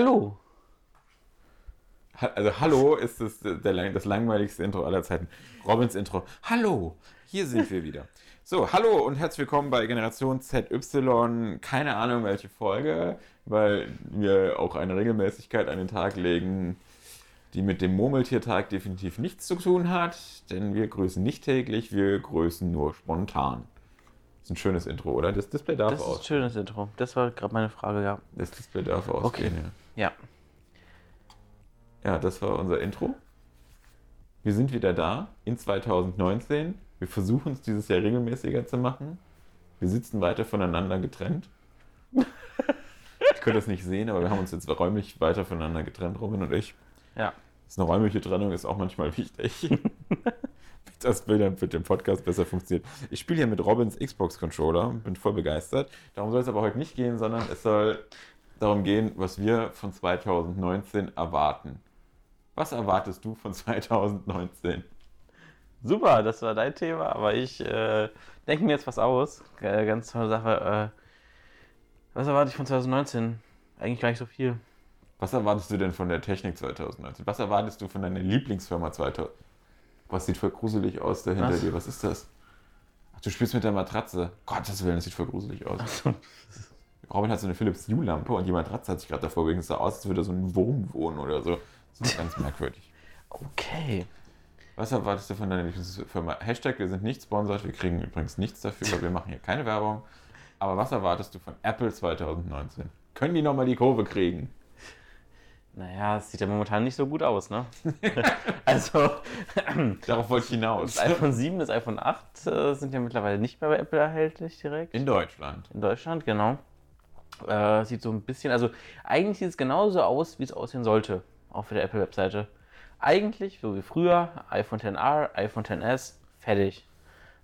Hallo. Ha- Also Hallo ist das, der, lang- das langweiligste Intro aller Zeiten. Robins Intro. Hallo, hier sind wir wieder. So, hallo und herzlich willkommen bei Generation ZY. Keine Ahnung welche Folge, weil wir auch eine Regelmäßigkeit an den Tag legen, die mit dem Murmeltiertag definitiv nichts zu tun hat, denn wir grüßen nicht täglich, wir grüßen nur spontan. Ist ein schönes Intro, oder? Das Display darf Das ist ein aus. schönes Intro. Das war gerade meine Frage, ja. Das Display darf ausgehen, ja. Ja. Ja, das war unser Intro. Wir sind wieder da in 2019. Wir versuchen es dieses Jahr regelmäßiger zu machen. Wir sitzen weiter voneinander getrennt. Ich könnte das nicht sehen, aber wir haben uns jetzt räumlich weiter voneinander getrennt, Robin und ich. Ja. Das ist eine räumliche Trennung ist auch manchmal wichtig. Das Bild dann mit dem Podcast besser funktioniert. Ich spiele hier mit Robins Xbox-Controller, bin voll begeistert. Darum soll es aber heute nicht gehen, sondern es soll darum gehen, was wir von 2019 erwarten. Was erwartest du von 2019? Super, das war dein Thema, aber ich äh, denke mir jetzt was aus. Äh, ganz tolle Sache. Äh, was erwarte ich von 2019? Eigentlich gar nicht so viel. Was erwartest du denn von der Technik 2019? Was erwartest du von deiner Lieblingsfirma 2000? Was sieht voll gruselig aus da hinter dir? Was ist das? Ach, du spielst mit der Matratze. Gottes Willen, das sieht voll gruselig aus. Robin hat so eine Philips Hue-Lampe und die Matratze hat sich gerade davor. Es sah aus, als würde so ein Wurm wohnen oder so. Das ist ganz merkwürdig. Okay. Was erwartest du von deiner Lieblingsfirma? Hashtag, wir sind nicht sponsert. Wir kriegen übrigens nichts dafür, weil wir machen hier keine Werbung. Aber was erwartest du von Apple 2019? Können die nochmal die Kurve kriegen? Naja, es sieht ja momentan nicht so gut aus, ne? also, Darauf wollte ich hinaus. das iPhone 7, das iPhone 8 äh, sind ja mittlerweile nicht mehr bei Apple erhältlich direkt. In Deutschland. In Deutschland, genau. Äh, sieht so ein bisschen, also eigentlich sieht es genauso aus, wie es aussehen sollte, auf der Apple-Webseite. Eigentlich, so wie früher, iPhone XR, iPhone XS, fertig.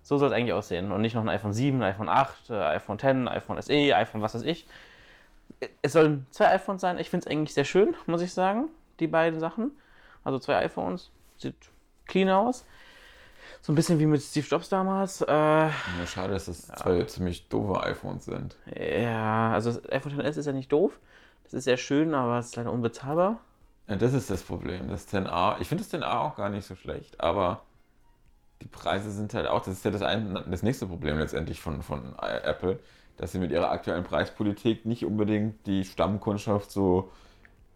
So soll es eigentlich aussehen. Und nicht noch ein iPhone 7, ein iPhone 8, äh, iPhone X, iPhone SE, iPhone was weiß ich. Es sollen zwei iPhones sein. Ich finde es eigentlich sehr schön, muss ich sagen, die beiden Sachen. Also zwei iPhones, sieht clean aus. So ein bisschen wie mit Steve Jobs damals. Äh, Ja, schade, dass das zwei ziemlich doofe iPhones sind. Ja, also das iPhone XS ist ja nicht doof. Das ist sehr schön, aber es ist leider unbezahlbar. Ja, das ist das Problem. Das 10a, ich finde das 10a auch gar nicht so schlecht, aber die Preise sind halt auch, das ist ja das, ein, das nächste Problem letztendlich von, von Apple, dass sie mit ihrer aktuellen Preispolitik nicht unbedingt die Stammkundschaft so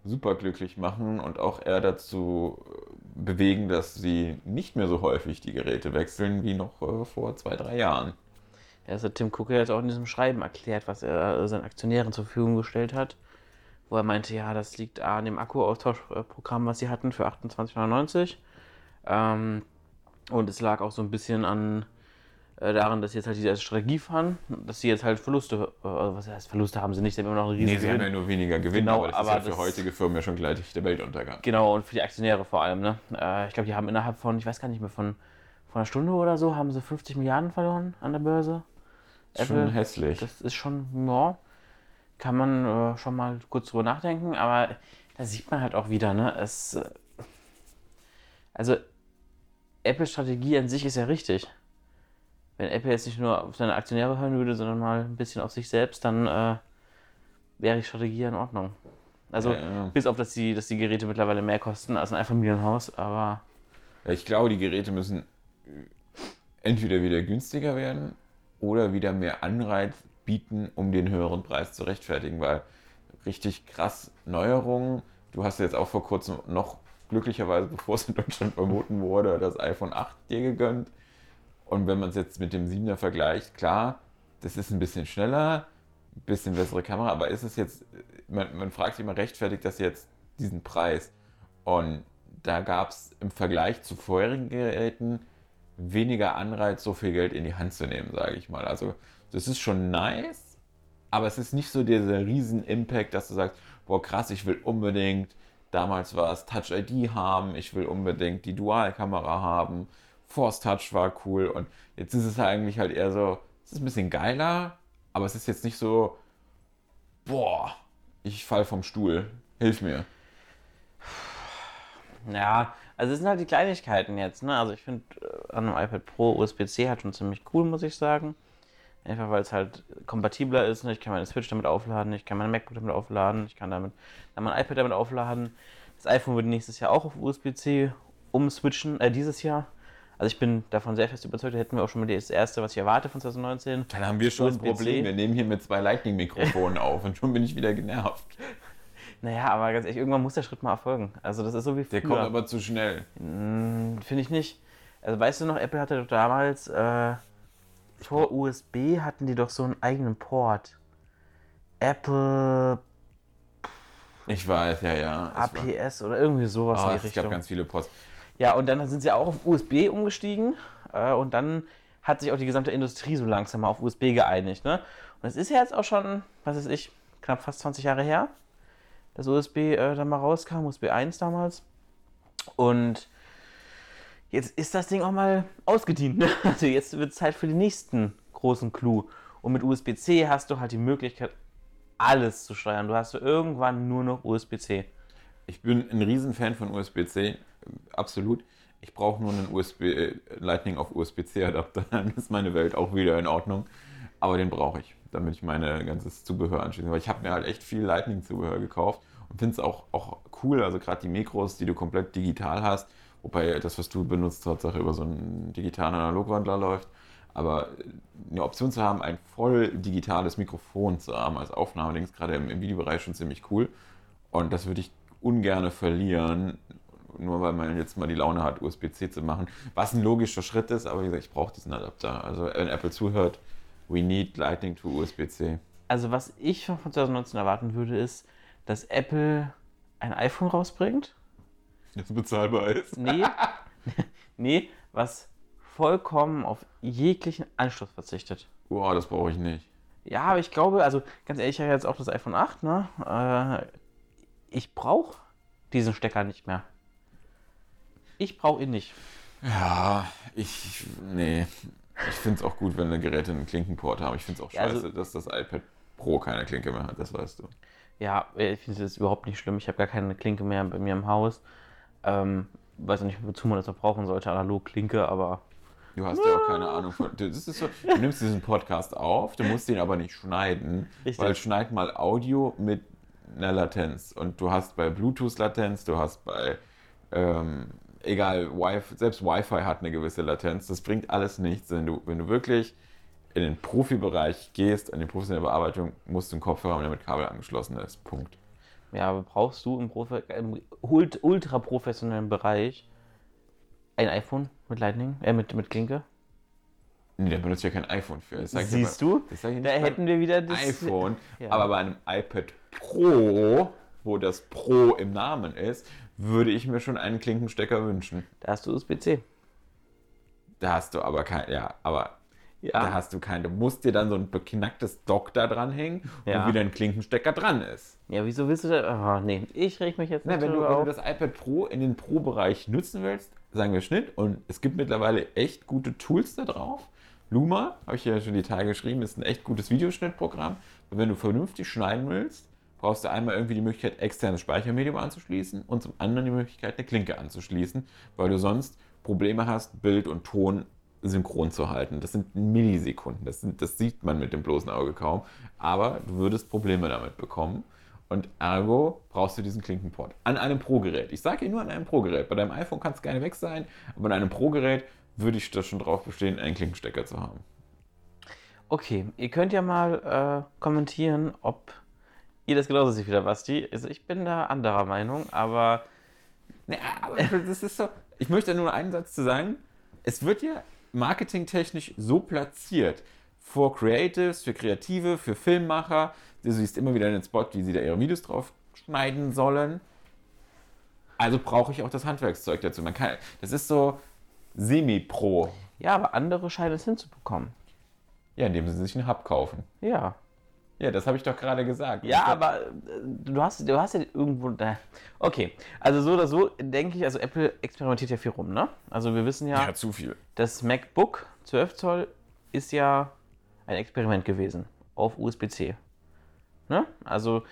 superglücklich machen und auch eher dazu äh, bewegen, dass sie nicht mehr so häufig die Geräte wechseln wie noch äh, vor zwei, drei Jahren. Ja, also Tim Cook hat auch in diesem Schreiben erklärt, was er seinen Aktionären zur Verfügung gestellt hat. Wo er meinte, ja, das liegt an dem Akkuaustauschprogramm, was sie hatten für 28,99. Ähm, und es lag auch so ein bisschen an äh, daran, dass sie jetzt halt diese Strategie fahren, dass sie jetzt halt Verluste, äh, was heißt Verluste haben sie nicht, sie haben immer noch eine riesige Nee, sie haben ja Gewinn. nur weniger Gewinn, Genau, aber das aber ist ja für das- heutige Firmen ja schon gleich der Weltuntergang. Genau, und für die Aktionäre vor allem. Ne? Äh, ich glaube, die haben innerhalb von, ich weiß gar nicht mehr, von, von einer Stunde oder so, haben sie 50 Milliarden verloren an der Börse. Das ist schon hässlich. Das ist schon, ja, kann man äh, schon mal kurz drüber nachdenken, aber da sieht man halt auch wieder, ne, es, äh, also Apples Strategie an sich ist ja richtig. Wenn Apple jetzt nicht nur auf seine Aktionäre hören würde, sondern mal ein bisschen auf sich selbst, dann äh, wäre die Strategie in Ordnung. Also Ja, ja. bis auf, dass die, dass die Geräte mittlerweile mehr kosten als ein Einfamilienhaus, aber Ja, ich glaube, die Geräte müssen entweder wieder günstiger werden oder wieder mehr Anreiz bieten, um den höheren Preis zu rechtfertigen, weil richtig krass Neuerungen, du hast jetzt auch vor kurzem noch glücklicherweise, bevor es in Deutschland verboten wurde, das iPhone 8 dir gegönnt. Und wenn man es jetzt mit dem 7er vergleicht, klar, das ist ein bisschen schneller, ein bisschen bessere Kamera, aber ist es jetzt, man, man fragt sich immer, rechtfertigt das jetzt diesen Preis? Und da gab es im Vergleich zu vorherigen Geräten weniger Anreiz, so viel Geld in die Hand zu nehmen, sage ich mal. Also das ist schon nice, aber es ist nicht so dieser riesen Impact, dass du sagst, boah krass, ich will unbedingt, damals war es Touch ID haben, ich will unbedingt die Dualkamera haben, Force Touch war cool und jetzt ist es eigentlich halt eher so, es ist ein bisschen geiler, aber es ist jetzt nicht so, boah, ich fall vom Stuhl, hilf mir. Ja, also es sind halt die Kleinigkeiten jetzt. Ne? Also ich finde äh, an einem iPad Pro USB-C halt schon ziemlich cool, muss ich sagen. Einfach weil es halt kompatibler ist. Ne? Ich kann meine Switch damit aufladen, ich kann mein MacBook damit aufladen, ich kann damit dann mein iPad damit aufladen. Das iPhone wird nächstes Jahr auch auf USB-C umswitchen, äh, dieses Jahr. Also ich bin davon sehr fest überzeugt, da hätten wir auch schon mal das erste, was ich erwarte von 2019. Dann haben wir schon ein. Problem. Wir nehmen hier mit zwei Lightning-Mikrofonen auf und schon bin ich wieder genervt. Naja, aber ganz ehrlich, irgendwann muss der Schritt mal erfolgen. Also das ist so wie Der früher. kommt aber zu schnell. Hm, Finde ich nicht. Also weißt du noch, Apple hatte doch damals äh, vor USB hatten die doch so einen eigenen Port. Apple Ich weiß, ja, ja. Es war- APS oder irgendwie sowas Oh, in die es Richtung. gab ganz viele Post. Ja, und dann sind sie auch auf USB umgestiegen äh, und dann hat sich auch die gesamte Industrie so langsam mal auf USB geeinigt. Ne? Und es ist ja jetzt auch schon, was weiß ich, knapp fast 20 Jahre her, dass USB äh, dann mal rauskam, USB 1 damals. Und jetzt ist das Ding auch mal ausgedient. Ne? Also jetzt wird es Zeit für den nächsten großen Clou. Und mit USB-C hast du halt die Möglichkeit, alles zu steuern. Du hast irgendwann nur noch USB-C. Ich bin ein Riesenfan von USB-C, äh, absolut. Ich brauche nur einen USB äh, Lightning auf USB-C-Adapter, dann ist meine Welt auch wieder in Ordnung. Aber den brauche ich, damit ich meine ganzes Zubehör anschließen. Weil ich habe mir halt echt viel Lightning-Zubehör gekauft und finde es auch, auch cool. Also gerade die Mikros, die du komplett digital hast, wobei das, was du benutzt, Tatsache über so einen digitalen Analogwandler läuft. Aber eine Option zu haben, ein voll digitales Mikrofon zu haben als Aufnahmedings, gerade im, im Videobereich schon ziemlich cool. Und das würde ich ungern verlieren, nur weil man jetzt mal die Laune hat, USB-C zu machen. Was ein logischer Schritt ist, aber wie gesagt, ich brauche diesen Adapter. Also wenn Apple zuhört, we need Lightning to USB-C. Also was ich von 2019 erwarten würde, ist, dass Apple ein iPhone rausbringt. Jetzt bezahlbar ist. Nee, nee, was vollkommen auf jeglichen Anschluss verzichtet. Boah, das brauche ich nicht. Ja, aber ich glaube, also ganz ehrlich, ich habe jetzt auch das iPhone 8, ne? Äh, ich brauche diesen Stecker nicht mehr. Ich brauche ihn nicht. Ja, ich, nee. Ich finde es auch gut, wenn Geräte einen Klinkenport haben. Ich finde es auch Ja, also- scheiße, dass das iPad Pro keine Klinke mehr hat, das weißt du. Ja, ich finde es überhaupt nicht schlimm. Ich habe gar keine Klinke mehr bei mir im Haus. Ähm, weiß auch nicht, wozu man das noch brauchen sollte, analog Klinke, aber Du hast ja auch keine Ahnung von. Das ist so, du nimmst diesen Podcast auf, du musst ihn aber nicht schneiden, Richtig. weil schneid mal Audio mit einer Latenz. Und du hast bei Bluetooth Latenz, du hast bei, ähm, egal, Wi selbst Wi-Fi hat eine gewisse Latenz. Das bringt alles nichts. Wenn du, wenn du wirklich in den Profibereich gehst, in die professionelle Bearbeitung, musst du einen Kopfhörer haben, der mit Kabel angeschlossen ist. Punkt. ja, aber brauchst du im, Profi im ult- ultra professionellen Bereich ein iPhone mit Lightning, äh, mit, mit Klinke? Nee, da benutzt ja kein iPhone für. Siehst aber- du? Da hätten wir wieder das iPhone. Ja. Aber bei einem iPad Pro, wo das Pro im Namen ist, würde ich mir schon einen Klinkenstecker wünschen. Da hast du USB-C. Da hast du aber kein, ja, aber Ja. da hast du kein, du musst dir dann so ein beknacktes Dock da dranhängen, Ja. wo wieder ein Klinkenstecker dran ist. Ja, wieso willst du da? Oh, nee, ich reg mich jetzt Na, nicht wenn, du, wenn du das iPad Pro in den Pro-Bereich nutzen willst, sagen wir Schnitt, und es gibt mittlerweile echt gute Tools da drauf. Luma, habe ich ja schon die Tage geschrieben, ist ein echt gutes Videoschnittprogramm. Und wenn du vernünftig schneiden willst, brauchst du einmal irgendwie die Möglichkeit, externes Speichermedium anzuschließen und zum anderen die Möglichkeit, eine Klinke anzuschließen, weil du sonst Probleme hast, Bild und Ton synchron zu halten. Das sind Millisekunden. Das, sind, das sieht man mit dem bloßen Auge kaum. Aber du würdest Probleme damit bekommen. Und ergo brauchst du diesen Klinkenport. An einem Pro-Gerät. Ich sage hier nur an einem Pro-Gerät. Bei deinem iPhone kann es gerne weg sein, aber an einem Pro-Gerät würde ich das schon drauf bestehen, einen Klinkenstecker zu haben. Okay, ihr könnt ja mal äh, kommentieren, ob ihr das genauso seht wie der Basti. Also ich bin da anderer Meinung, aber Nee, aber das ist so. Ich möchte nur einen Satz zu sagen. Es wird ja marketingtechnisch so platziert. Vor Creatives, für Kreative, für Filmmacher. Du siehst immer wieder in den Spot, wie sie da ihre Videos drauf schneiden sollen. Also brauche ich auch das Handwerkszeug dazu. Man kann, das ist so semi-pro. ja, aber andere scheinen es hinzubekommen. Ja, indem sie sich einen Hub kaufen. Ja. Ja, das habe ich doch gerade gesagt. Ja, Ich- aber äh, du hast, du hast ja irgendwo. Da. Okay, also so oder so denke ich, also Apple experimentiert ja viel rum, ne? Also wir wissen ja, Ja, zu viel. das MacBook 12 Zoll ist ja ein Experiment gewesen auf USB-C. Ne? Also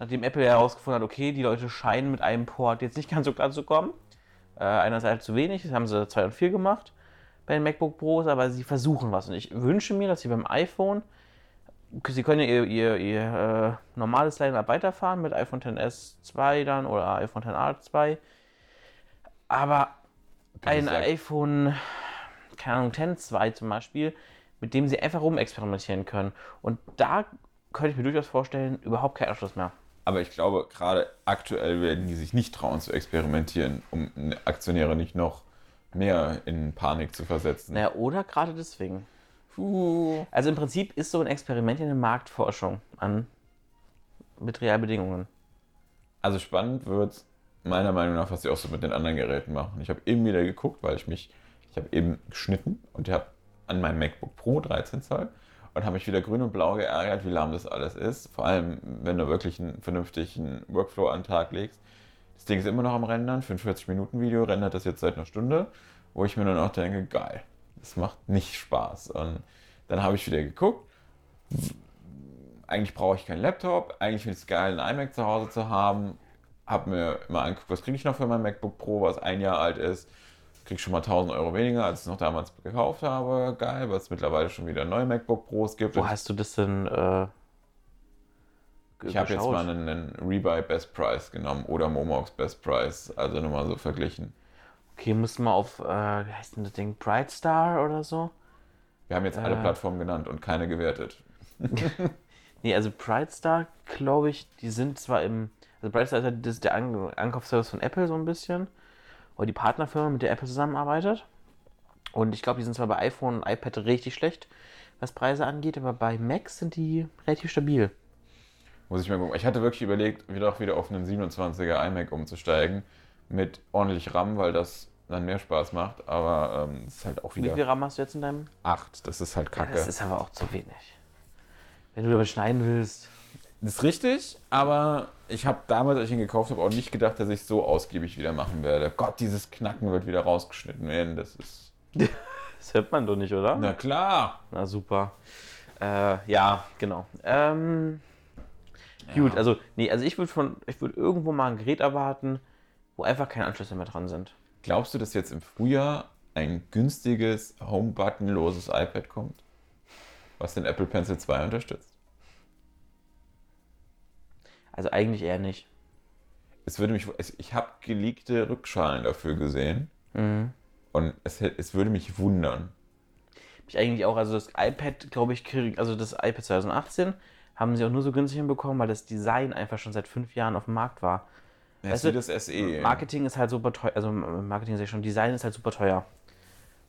nachdem Apple ja herausgefunden hat, okay, die Leute scheinen mit einem Port jetzt nicht ganz so klar zu kommen. Äh, einer ist halt zu wenig, das haben sie 2 und 4 gemacht. bei den MacBook Pros, aber sie versuchen was. Und ich wünsche mir, dass sie beim iPhone, sie können ihr, ihr, ihr äh, normales Line-Up weiterfahren mit iPhone XS 2 dann oder iPhone XR 2. Aber ein iPhone, keine Ahnung, 10 2 zum Beispiel, mit dem sie einfach rumexperimentieren können. Und da könnte ich mir durchaus vorstellen, überhaupt kein Anschluss mehr. Aber ich glaube, gerade aktuell werden die sich nicht trauen zu experimentieren, um Aktionäre nicht noch mehr in Panik zu versetzen. Naja, oder gerade deswegen. Puh. Also im Prinzip ist so ein Experiment ja eine Marktforschung an mit Realbedingungen. Also spannend wird meiner Meinung nach, was sie auch so mit den anderen Geräten machen. Ich habe eben wieder geguckt, weil ich mich, ich habe eben geschnitten und ich habe an meinem MacBook Pro 13 Zoll und habe mich wieder grün und blau geärgert, wie lahm das alles ist. Vor allem, wenn du wirklich einen vernünftigen Workflow an den Tag legst. Das Ding ist immer noch am Rendern, 45 Minuten Video, rendert das jetzt seit einer Stunde, wo ich mir dann auch denke, geil, das macht nicht Spaß. Und dann habe ich wieder geguckt, eigentlich brauche ich keinen Laptop, eigentlich finde ich es geil, einen iMac zu Hause zu haben. Habe mir mal angeguckt, was kriege ich noch für mein MacBook Pro, was ein Jahr alt ist. Krieg schon mal 1000 Euro weniger, als ich es noch damals gekauft habe. Geil, weil es mittlerweile schon wieder neue MacBook Pros gibt. Wo hast du das denn äh, ich habe jetzt mal einen, einen Rebuy Best Price genommen oder Momox Best Price, also nur mal so verglichen. Okay, du mal auf, äh, wie heißt denn das Ding, Brightstar oder so? Wir haben jetzt alle Äh. Plattformen genannt und keine gewertet. Nee, also Brightstar, glaube ich, die sind zwar im, also Brightstar ist ja das, der An Ankaufsservice von Apple so ein bisschen, oder die Partnerfirma, mit der Apple zusammenarbeitet. Und ich glaube, die sind zwar bei iPhone und iPad richtig schlecht, was Preise angeht, aber bei Macs sind die relativ stabil. Muss ich mal gucken. Ich hatte wirklich überlegt, wieder auch wieder auf einen 27er iMac umzusteigen mit ordentlich RAM, weil das dann mehr Spaß macht. Aber ähm, es ist halt auch Wie viel wieder RAM hast du jetzt in deinem? 8. Das ist halt Ja, kacke. das ist aber auch zu wenig. Wenn du damit schneiden willst. Das ist richtig, aber ich habe damals, als ich ihn gekauft habe, auch nicht gedacht, dass ich so ausgiebig wieder machen werde. Gott, dieses Knacken wird wieder rausgeschnitten werden. Das ist. Das hört man doch nicht, oder? Na klar! Na super. Äh, ja, genau. Ähm, Gut, also, nee, also ich würde von, ich würde irgendwo mal ein Gerät erwarten, wo einfach keine Anschlüsse mehr dran sind. Glaubst du, dass jetzt im Frühjahr ein günstiges, Home-Button-loses iPad kommt? Was den Apple Pencil 2 unterstützt? Also eigentlich eher nicht. Es würde mich, ich habe geleakte Rückschalen dafür gesehen Mhm. und es, es würde mich wundern. Ich eigentlich auch, also das iPad, glaube ich, krieg- also das iPad 2018 haben sie auch nur so günstig hinbekommen, weil das Design einfach schon seit fünf Jahren auf dem Markt war. Es Weißt ist wie du, das. SE. Marketing ist halt super teuer, also Marketing sag ich schon, Design ist halt super teuer.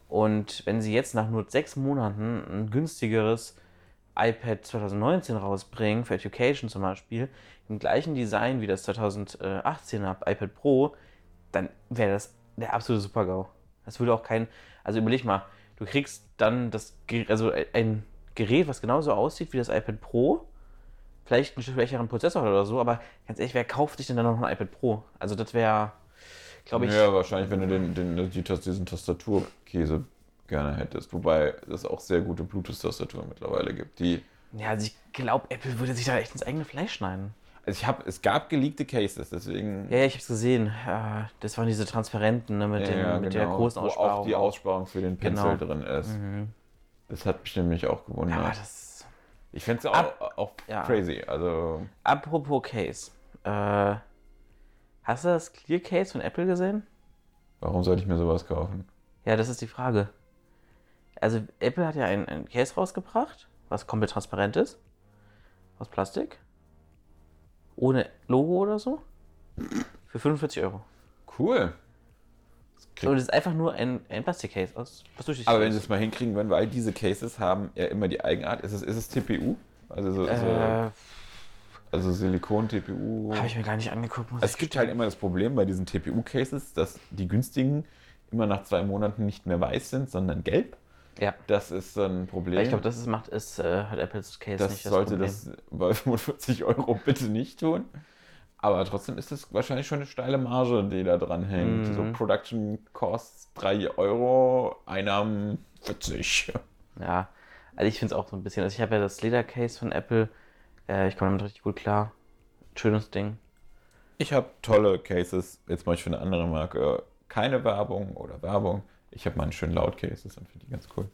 Und wenn sie jetzt nach nur sechs Monaten ein günstigeres iPad 2019 rausbringen, für Education zum Beispiel, im gleichen Design wie das 2018er iPad Pro, dann wäre das der absolute Super-GAU. Das würde auch kein, also überleg mal, du kriegst dann das, also ein Gerät, was genauso aussieht wie das iPad Pro, vielleicht einen schwächeren Prozessor oder so, aber ganz ehrlich, wer kauft sich denn dann noch ein iPad Pro? Also das wäre, glaube ich, Ja, wahrscheinlich, wenn du den, den, diesen Tastaturkäse gerne hättest. Wobei es auch sehr gute Bluetooth-Tastaturen mittlerweile gibt. Die, ja, also ich glaube, Apple würde sich da echt ins eigene Fleisch schneiden. also ich hab, es gab geleakte Cases, deswegen. Ja, ja, ich habe es gesehen. Das waren diese Transparenten ne, mit, dem, mit der großen genau. Wo auch die Aussparung. Aussparung für den Pencil Genau. drin ist. Mhm. Das hat mich nämlich auch gewundert. Ja, das. ich fände es auch, Ab- auch ja. crazy. Also, Apropos Case. Äh, hast du das Clear Case von Apple gesehen? warum sollte ich mir sowas kaufen? Ja, das ist die Frage. Also, Apple hat ja ein, ein Case rausgebracht, was komplett transparent ist. Aus Plastik. Ohne Logo oder so. Für 45 Euro. Cool. So, das ist einfach nur ein, ein Plastikcase aus. Was Aber wenn sie es mal hinkriegen würden, weil diese Cases haben ja immer die Eigenart. Ist es, ist es TPU? Also so, so, Äh, also Silikon-TPU. habe ich mir gar nicht angeguckt. Es gibt halt immer das Problem bei diesen TPU-Cases, dass die günstigen immer nach zwei Monaten nicht mehr weiß sind, sondern gelb. Ja. Das ist so ein Problem. Ich glaube, das ist, macht ist, äh, hat Apples Case das nicht das sollte Problem. das bei 45 Euro bitte nicht tun. Aber trotzdem ist das wahrscheinlich schon eine steile Marge, die da dran hängt. Mhm. So Production Costs 3 Euro, Einnahmen 40. Ja, also ich finde es auch so ein bisschen. Also ich habe ja das Ledercase von Apple. Äh, ich komme damit richtig gut klar. Schönes Ding. Ich habe tolle Cases, jetzt mache ich für eine andere Marke keine Werbung oder Werbung. Ich habe mal einen schönen Laut-Cases und finde die ganz cool.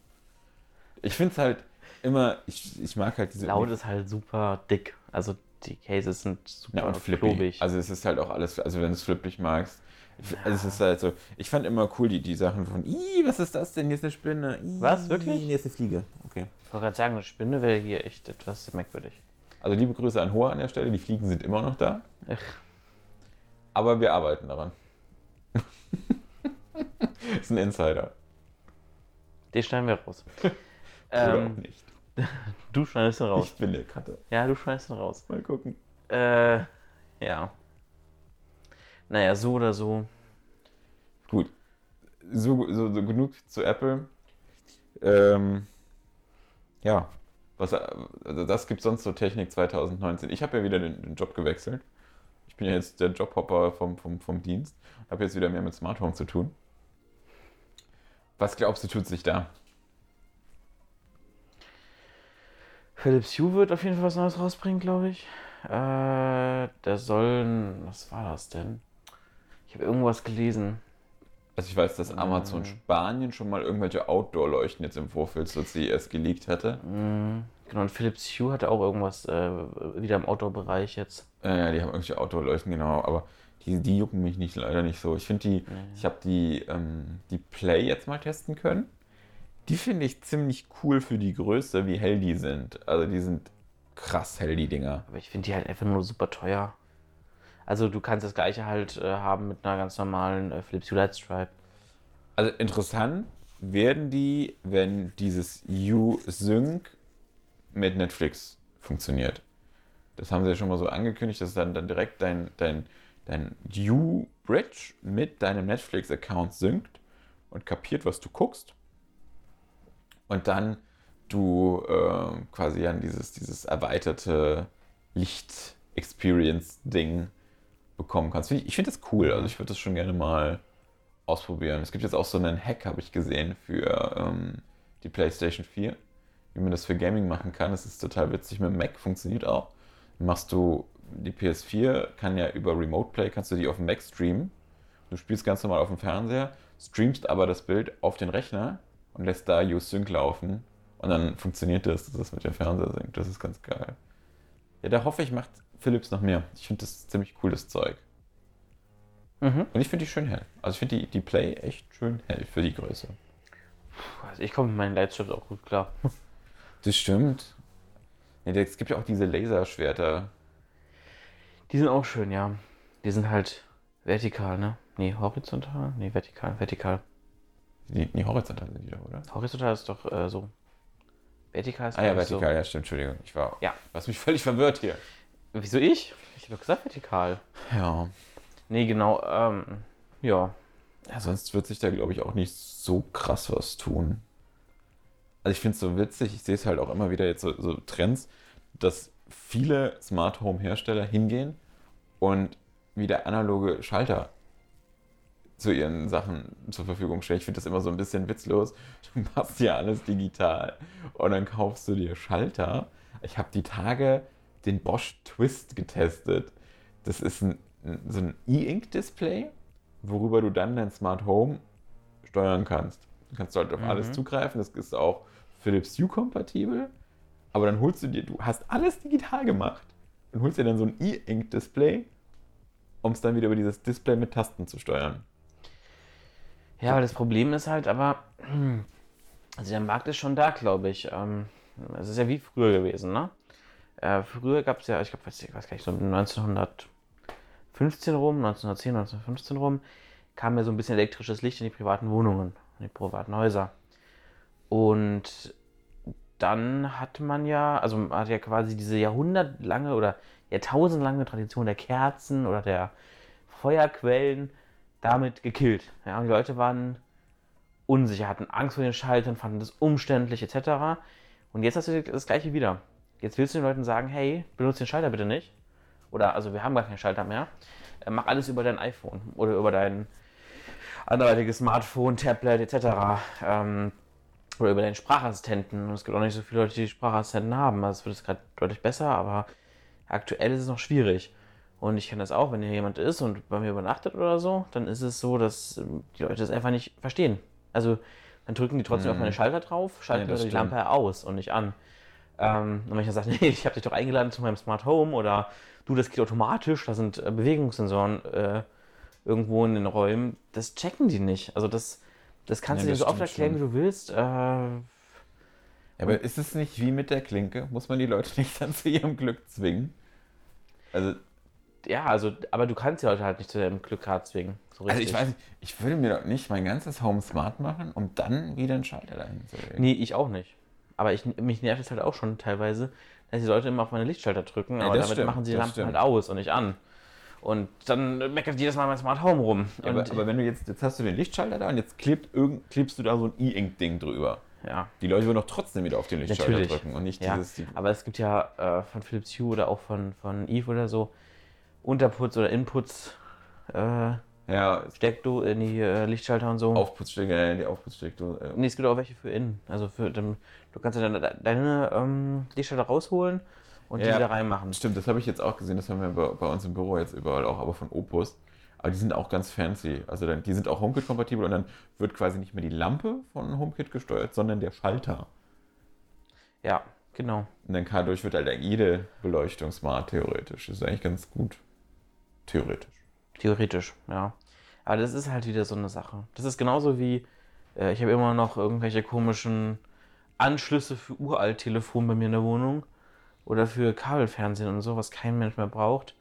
Ich finde es halt immer, ich, ich mag halt diese. Laut ist halt super dick. Also die Cases sind super ja, und flippig. klobig. Also es ist halt auch alles, also wenn du es flippig magst. ich- Also es ist halt so, ich fand immer cool die, die Sachen von, Ih, was ist das denn? Hier ist eine Spinne. Ih, Was? Wirklich? Hier ist eine Fliege. Okay. Ich wollte gerade sagen, eine Spinne wäre hier echt etwas merkwürdig. Also liebe Grüße an Hoa an der Stelle, die Fliegen sind immer noch da. Ach. Aber wir arbeiten daran. ist ein Insider. Den schneiden wir raus. Oder auch ähm, nicht. du schneidest ihn raus. Ich bin der Cutter. Ja, du schneidest ihn raus. Mal gucken. Äh, ja. Naja, so oder so. Gut. So, so, so genug zu Apple. Ähm, ja. Was, also das gibt sonst so Technik 2019. Ich habe ja wieder den, den Job gewechselt. Ich bin ja jetzt der Jobhopper vom, vom, vom Dienst. Habe jetzt wieder mehr mit Smart Home zu tun. Was glaubst du, tut sich da? Philips Hue wird auf jeden Fall was Neues rausbringen, glaube ich. Äh, der soll. ein- Was war das denn? Ich habe irgendwas gelesen. Also ich weiß, dass Amazon Ähm. Spanien schon mal irgendwelche Outdoor-Leuchten jetzt im Vorfeld zur CES geleakt hatte. Mm, Genau, und Philips Hue hatte auch irgendwas äh, wieder im Outdoor-Bereich jetzt. Ja, ja, die haben irgendwelche Outdoor-Leuchten, genau. Aber die, die jucken mich nicht, leider nicht so. Ich finde die, ich habe die, ähm, die Play jetzt mal testen können. Die finde ich ziemlich cool für die Größe, wie hell die sind. Also die sind krass hell, die Dinger. Aber ich finde die halt einfach nur super teuer. Also du kannst das gleiche halt äh, haben mit einer ganz normalen äh, Philips Hue Lightstripe. Also interessant werden die, wenn dieses U-Sync mit Netflix funktioniert. Das haben sie ja schon mal so angekündigt, dass dann, dann direkt dein, dein, dein U-Bridge mit deinem Netflix-Account synkt und kapiert, was du guckst. Und dann du äh, quasi an dieses, dieses erweiterte Licht-Experience-Ding bekommen kannst. Ich, finde das cool, also ich würde das schon gerne mal ausprobieren. Es gibt jetzt auch so einen Hack, habe ich gesehen, für ähm, die PlayStation 4, wie man das für Gaming machen kann. Das ist total witzig. Mit dem Mac funktioniert auch. Machst du die PS4, kann ja über Remote Play, kannst du die auf dem Mac streamen. Du spielst ganz normal auf dem Fernseher, streamst aber das Bild auf den Rechner und lässt da U-Sync laufen. Und dann funktioniert das, dass das mit dem Fernseher synkt. Das ist ganz geil. Ja, da hoffe ich, macht Philips noch mehr. Ich finde das ziemlich cooles Zeug. Mhm. Und ich finde die schön hell. Also ich finde die, die Play echt schön hell für die Größe. Also ich komme mit meinen Lightstripes auch gut klar. Das stimmt. Ja, es gibt ja auch diese Laserschwerter. Die sind auch schön, ja. Die sind halt vertikal, ne? Nee, horizontal? Nee, vertikal, vertikal. Die, die horizontal sind die doch, oder? Horizontal ist doch äh, so. Vertikal ist Ah ja, vertikal, ja, stimmt, Entschuldigung. Ich war. Ja. Was mich völlig verwirrt hier. So. Wieso ich? Ich habe doch gesagt vertikal. Ja. Nee, genau. Ähm, ja. ja. Sonst wird sich da, glaube ich, auch nicht so krass was tun. Also ich finde es so witzig, ich sehe es halt auch immer wieder jetzt so, so Trends, dass viele Smart Home Hersteller hingehen und wieder analoge Schalter zu ihren Sachen zur Verfügung stellen. Ich finde das immer so ein bisschen witzlos. Du machst ja alles digital und dann kaufst du dir Schalter. Ich habe die Tage den Bosch Twist getestet. Das ist ein, ein- so ein E-Ink-Display, worüber du dann dein Smart Home steuern kannst. Du kannst halt auf alles Mhm. zugreifen. Das ist auch Philips Hue kompatibel. Aber dann holst du dir, du hast alles digital gemacht und holst dir dann so ein E-Ink-Display, um es dann wieder über dieses Display mit Tasten zu steuern. Ja, aber das Problem ist halt, aber. Also der Markt ist schon da, glaube ich. Ähm, Es ist ja wie früher gewesen, ne? Äh, früher gab es ja, ich glaube, weiß, ich weiß gar nicht, so 1915 rum, 1910, 1915 rum, kam ja so ein bisschen elektrisches Licht in die privaten Wohnungen, in die privaten Häuser. Und dann hat man ja, also man hat ja quasi diese jahrhundertlange oder jahrtausendlange Tradition der Kerzen oder der Feuerquellen damit gekillt. Ja, und die Leute waren unsicher, hatten Angst vor den Schaltern, fanden das umständlich etc. Und jetzt hast du das gleiche wieder. Jetzt willst du den Leuten sagen, hey, benutze den Schalter bitte nicht. Oder, also wir haben gar keinen Schalter mehr. Äh, Mach alles über dein iPhone oder über dein anderweitiges Smartphone, Tablet etc. Ähm, oder über deinen Sprachassistenten. Und es gibt auch nicht so viele Leute, die Sprachassistenten haben. Also es wird jetzt gerade deutlich besser, aber aktuell ist es noch schwierig. Und ich kenne das auch, wenn hier jemand ist und bei mir übernachtet oder so, dann ist es so, dass ähm, die Leute das einfach nicht verstehen. Also dann drücken die trotzdem auf meine Schalter drauf, schalten Ja, die stimmt. Lampe aus und nicht an. Ähm, und wenn ich dann sage, nee, ich habe dich doch eingeladen zu meinem Smart Home oder du, das geht automatisch, da sind äh, Bewegungssensoren äh, irgendwo in den Räumen, das checken die nicht. Also das, das kannst Ja, du dir so oft erklären, wie du willst. Äh, Aber ist es nicht wie mit der Klinke? Muss man die Leute nicht dann zu ihrem Glück zwingen? Also, ja, also, aber du kannst die Leute halt nicht zu deinem Glück gerade zwingen. So also ich weiß nicht, ich würde mir doch nicht mein ganzes Home smart machen, um dann wieder einen Schalter dahin zu legen. Nee, ich auch nicht. Aber ich, mich nervt es halt auch schon teilweise, dass die Leute immer auf meine Lichtschalter drücken, Ja, aber damit stimmt, machen sie die Lampen stimmt. halt aus und nicht an. Und dann meckert jedes Mal mein Smart Home rum. Ja, aber, aber wenn du jetzt, jetzt hast du den Lichtschalter da und jetzt klebt irgend, klebst du da so ein E-Ink-Ding drüber. ja, Die Leute würden doch trotzdem wieder auf den Lichtschalter Natürlich. drücken und nicht ja. dieses. Die, aber es gibt ja äh, von Philips Hue oder auch von, von Eve oder so Unterputs oder Inputs, äh, ja, Steckdo in die äh, Lichtschalter und so. Aufputzstecker, äh, die Aufputzsteckdose. Äh, Nee, es gibt auch welche für innen. Also für den, du kannst ja deine, deine ähm, Lichtschalter rausholen und die Ja. wieder reinmachen. Stimmt, das habe ich jetzt auch gesehen, das haben wir bei, bei uns im Büro jetzt überall auch, aber von Opus. Aber die sind auch ganz fancy. Also dann, die sind auch HomeKit-kompatibel und dann wird quasi nicht mehr die Lampe von HomeKit gesteuert, sondern der Schalter. Ja, genau. Und dann dadurch wird halt jede Beleuchtung smart, theoretisch. Das ist eigentlich ganz gut. Theoretisch. Theoretisch, ja. Aber das ist halt wieder so eine Sache. Das ist genauso wie, äh, ich habe immer noch irgendwelche komischen Anschlüsse für Uralt-Telefon bei mir in der Wohnung oder für Kabelfernsehen und so, was kein Mensch mehr braucht.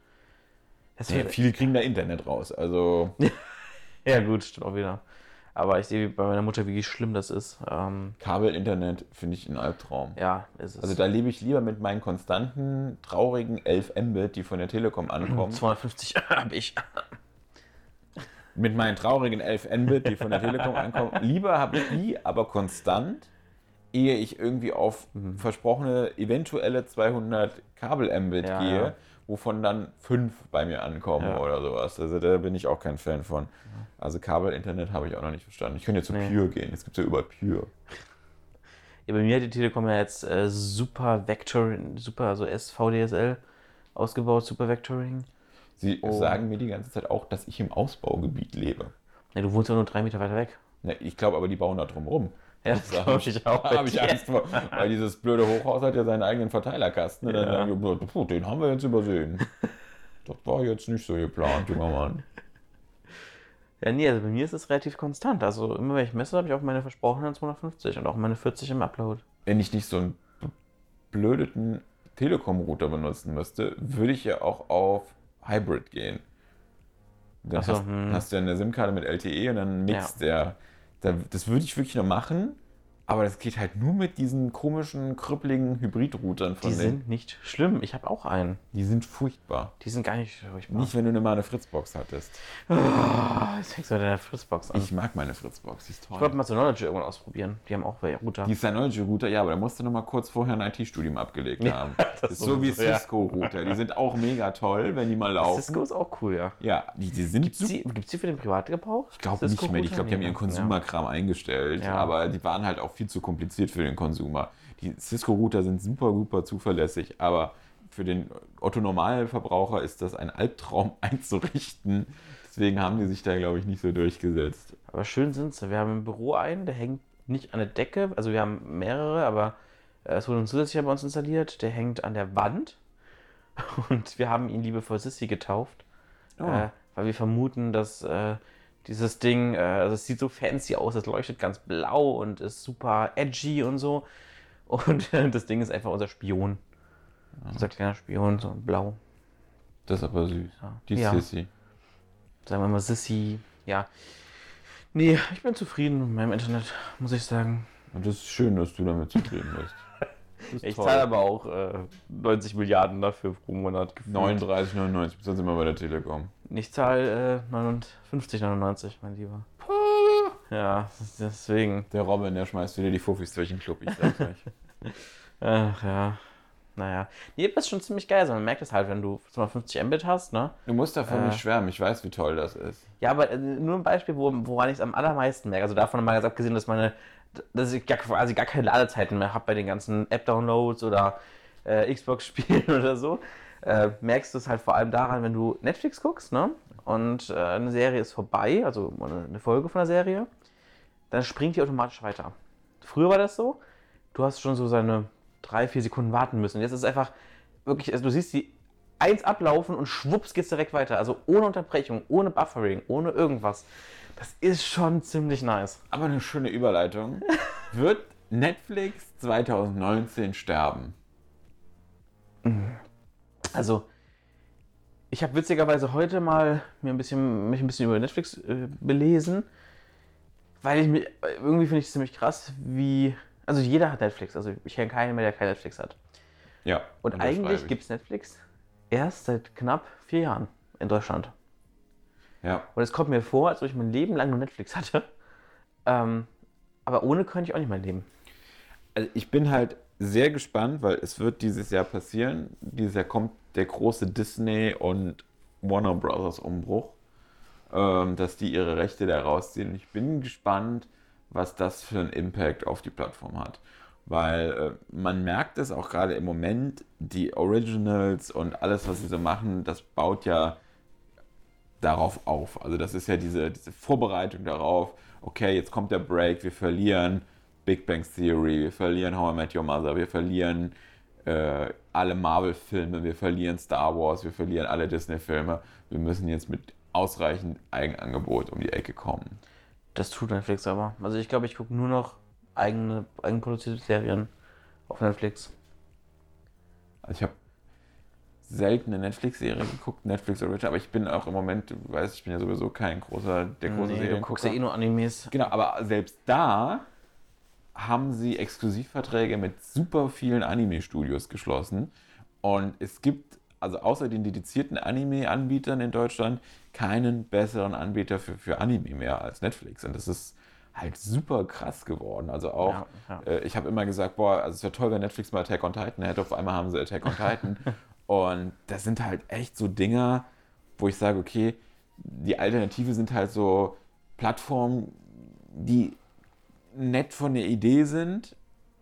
Das Ja, viele kriegen da Internet raus. Also, ja gut, stimmt auch wieder. Aber ich sehe bei meiner Mutter, wie schlimm das ist. Ähm, Kabel-Internet finde ich ein Albtraum. ja, ist es. Also da lebe ich lieber mit meinen konstanten, traurigen 11 Mbit, die von der Telekom ankommen. 250 habe ich. mit meinen traurigen 11 Mbit, die von der Telekom ankommen. Lieber habe ich die, aber konstant, ehe ich irgendwie auf versprochene eventuelle 200 Kabel-Mbit Ja, gehe, ja. wovon dann 5 bei mir ankommen Ja. oder sowas. Also da bin ich auch kein Fan von. Also Kabel-Internet habe ich auch noch nicht verstanden. Ich könnte ja zu Nee. Pure gehen. Es gibt ja überall Pure. Ja, bei mir hat die Telekom ja jetzt äh, Super Vectoring, Super, also SVDSL ausgebaut, Super Vectoring. Sie Oh. sagen mir die ganze Zeit auch, dass ich im Ausbaugebiet lebe. Ja, du wohnst ja nur drei Meter weiter weg. Na, ich glaube aber, die bauen da drum rum. Ja, das Da glaube habe ich auch. Da habe ich Ja. Angst vor, weil dieses blöde Hochhaus hat ja seinen eigenen Verteilerkasten. Und dann Ja. sagen wir, puh, den haben wir jetzt übersehen. Das war jetzt nicht so geplant, junger Mann. Ja, nee, also bei mir ist es relativ konstant. Also immer wenn ich messe, habe ich auch meine versprochenen 250 und auch meine 40 im Upload. Wenn ich nicht so einen blöden Telekom-Router benutzen müsste, würde ich ja auch auf Hybrid gehen. Dann so, hast, hm. hast du ja eine SIM-Karte mit LTE und dann mixt der. Da, das würde ich wirklich noch machen, aber das geht halt nur mit diesen komischen, krüppeligen Hybrid-Routern von Die denen. sind nicht schlimm. Ich habe auch einen. Die sind furchtbar. Die sind gar nicht furchtbar. Nicht, wenn du mal eine Fritzbox hattest. Ah, jetzt fängst du mit deiner Fritzbox an. Ich mag meine Fritzbox, die ist Ich wollte toll. mal Synology irgendwann ausprobieren. Die haben auch Router. Die Synology-Router, ja, aber da musst du noch mal kurz vorher ein IT-Studium abgelegt Ja, haben. das ist so wie sowieso, ja. Cisco-Router. Die sind auch mega toll, wenn die mal laufen. Cisco ist auch cool, ja. Ja, die, die sind Gibt es die, gibt's die für den Privatgebrauch? Ich glaube nicht mehr. Ich glaube, die haben ihren Konsumerkram eingestellt. Ja. Aber die waren halt auch viel zu kompliziert für den Konsumer. Die Cisco-Router sind super, super zuverlässig. Aber für den Otto-Normalverbraucher ist das ein Albtraum einzurichten. Deswegen haben die sich da, glaube ich, nicht so durchgesetzt. Aber schön sind sie. Wir haben im Büro einen, der hängt nicht an der Decke. Also wir haben mehrere, aber äh, es wurde ein zusätzlicher bei uns installiert. Der hängt an der Wand. Und wir haben ihn liebevoll Sissy getauft. Oh. Äh, weil wir vermuten, dass äh, dieses Ding, äh, also es sieht so fancy aus, es leuchtet ganz blau und ist super edgy und so. Und das Ding ist einfach unser Spion. Unser kleiner Spion, so blau. Das ist aber süß. Ja. Die Ja. Sissy. Sagen wir mal Sissy. Ja. Nee, ich bin zufrieden mit meinem Internet, muss ich sagen. Und das ist schön, dass du damit zufrieden bist. Ich zahle aber auch äh, 90 Milliarden dafür pro Monat. gefühlt. 39,99 bis sind wir bei der Telekom. Ich zahle äh, 59,99, mein Lieber. Ja, deswegen. Der Robin, der schmeißt wieder die Fuffis durch den Club, ich sag's euch. Ach ja. Naja. Nee, das ist schon ziemlich geil. Also man merkt es halt, wenn du 250 Mbit hast, ne? Du musst davon Äh. nicht schwärmen, ich weiß, wie toll das ist. Ja, aber äh, nur ein Beispiel, wo, woran ich es am allermeisten merke. Also davon mal ganz abgesehen, dass meine, dass ich gar, quasi gar keine Ladezeiten mehr habe bei den ganzen App-Downloads oder äh, Xbox-Spielen oder so. Äh, merkst du es halt vor allem daran, wenn du Netflix guckst, ne? Und äh, eine Serie ist vorbei, also eine, Folge von der Serie. dann springt die automatisch weiter. Früher war das so, du hast schon so seine drei, vier Sekunden warten müssen. Jetzt ist es einfach wirklich, also du siehst die eins ablaufen und schwupps geht's direkt weiter. Also ohne Unterbrechung, ohne Buffering, ohne irgendwas. Das ist schon ziemlich nice. Aber eine schöne Überleitung. Wird Netflix 2019 sterben? Also, ich habe witzigerweise heute mal mir ein bisschen, mich ein bisschen über Netflix äh, belesen, weil ich mir, irgendwie finde ich es ziemlich krass, wie, also jeder hat Netflix, also ich kenne keinen mehr, der kein Netflix hat. Ja. Und unterschreibe eigentlich ich. gibt es Netflix erst seit knapp vier Jahren in Deutschland. Ja. Und es kommt mir vor, als ob ich mein Leben lang nur Netflix hatte. Ähm, aber ohne könnte ich auch nicht mehr leben. Also ich bin halt sehr gespannt, weil es wird dieses Jahr passieren. Dieses Jahr kommt der große Disney und Warner Brothers Umbruch, ähm, dass die ihre Rechte da rausziehen. Und ich bin gespannt, was das für einen Impact auf die Plattform hat. Weil äh, man merkt es auch gerade im Moment, die Originals und alles, was sie so machen, das baut ja darauf auf. Also das ist ja diese, diese Vorbereitung darauf, okay, jetzt kommt der Break, wir verlieren Big Bang Theory, wir verlieren How I Met Your Mother, wir verlieren äh, alle Marvel-Filme, wir verlieren Star Wars, wir verlieren alle Disney-Filme. Wir müssen jetzt mit ausreichend Eigenangebot um die Ecke kommen. Das tut Netflix aber. Also ich glaube, ich gucke nur noch eigene, eigenproduzierte Serien auf Netflix. Also ich habe selten eine Netflix-Serie geguckt, Netflix Original, aber ich bin auch im Moment, du weißt, ich bin ja sowieso kein großer, der große Nee, du guckst ja eh nur Animes. Genau, aber selbst da haben sie Exklusivverträge mit super vielen Anime-Studios geschlossen. Und es gibt, also außer den dedizierten Anime-Anbietern in Deutschland, keinen besseren Anbieter für, für Anime mehr als Netflix. Und das ist halt super krass geworden. Also auch, Ja, ja. Äh, ich habe immer gesagt, boah, also es wäre toll, wenn Netflix mal Attack on Titan hätte. Auf einmal haben sie Attack on Titan. Und das sind halt echt so Dinger, wo ich sage, okay, die Alternative sind halt so Plattformen, die nett von der Idee sind,